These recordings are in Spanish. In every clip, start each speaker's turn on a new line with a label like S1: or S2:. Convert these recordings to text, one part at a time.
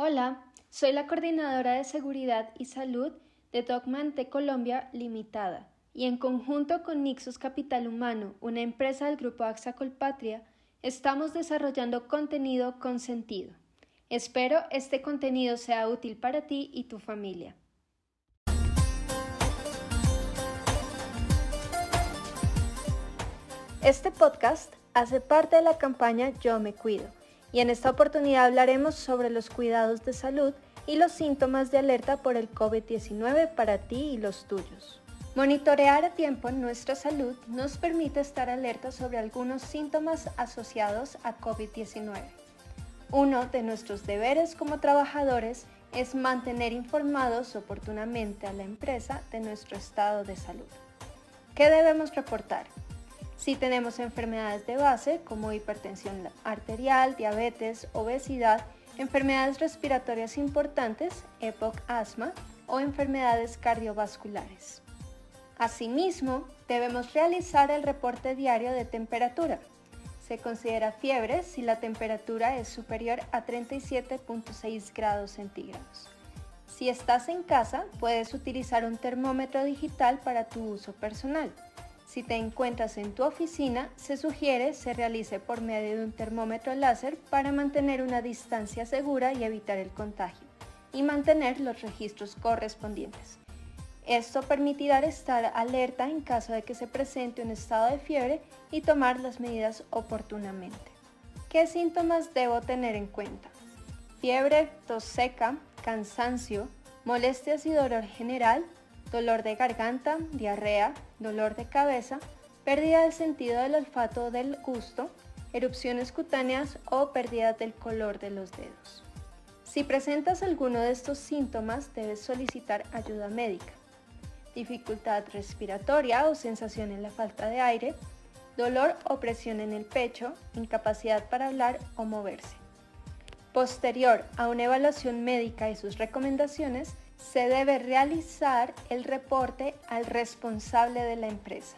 S1: Hola, soy la coordinadora de seguridad y salud de Dogmante Colombia Limitada y en conjunto con Nixus Capital Humano, una empresa del grupo AXA Colpatria, estamos desarrollando contenido con sentido. Espero este contenido sea útil para ti y tu familia. Este podcast hace parte de la campaña Yo me cuido y en esta oportunidad hablaremos sobre los cuidados de salud y los síntomas de alerta por el COVID-19 para ti y los tuyos. Monitorear a tiempo nuestra salud nos permite estar alerta sobre algunos síntomas asociados a COVID-19. Uno de nuestros deberes como trabajadores es mantener informados oportunamente a la empresa de nuestro estado de salud. ¿Qué debemos reportar? Si tenemos enfermedades de base como hipertensión arterial, diabetes, obesidad, enfermedades respiratorias importantes, EPOC, asma o enfermedades cardiovasculares. Asimismo, debemos realizar el reporte diario de temperatura. Se considera fiebre si la temperatura es superior a 37.6 grados centígrados. Si estás en casa, puedes utilizar un termómetro digital para tu uso personal. Si te encuentras en tu oficina, se sugiere se realice por medio de un termómetro láser para mantener una distancia segura y evitar el contagio, y mantener los registros correspondientes. Esto permitirá estar alerta en caso de que se presente un estado de fiebre y tomar las medidas oportunamente. ¿Qué síntomas debo tener en cuenta? Fiebre, tos seca, cansancio, molestias y dolor general, dolor de garganta, diarrea, dolor de cabeza, pérdida del sentido del olfato del gusto, erupciones cutáneas o pérdida del color de los dedos. Si presentas alguno de estos síntomas, debes solicitar ayuda médica. Dificultad respiratoria o sensación en la falta de aire, dolor o presión en el pecho, incapacidad para hablar o moverse. Posterior a una evaluación médica y sus recomendaciones, se debe realizar el reporte al responsable de la empresa.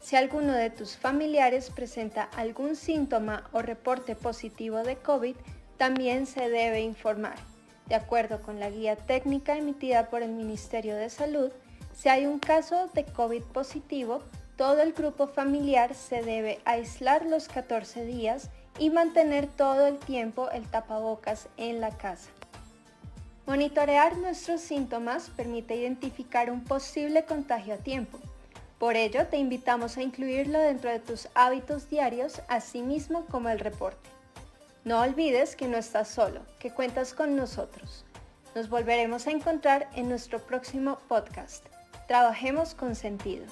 S1: Si alguno de tus familiares presenta algún síntoma o reporte positivo de COVID, también se debe informar. De acuerdo con la guía técnica emitida por el Ministerio de Salud, si hay un caso de COVID positivo, todo el grupo familiar se debe aislar los 14 días y mantener todo el tiempo el tapabocas en la casa. Monitorear nuestros síntomas permite identificar un posible contagio a tiempo. Por ello, te invitamos a incluirlo dentro de tus hábitos diarios, así mismo como el reporte. No olvides que no estás solo, que cuentas con nosotros. Nos volveremos a encontrar en nuestro próximo podcast. Trabajemos con sentido.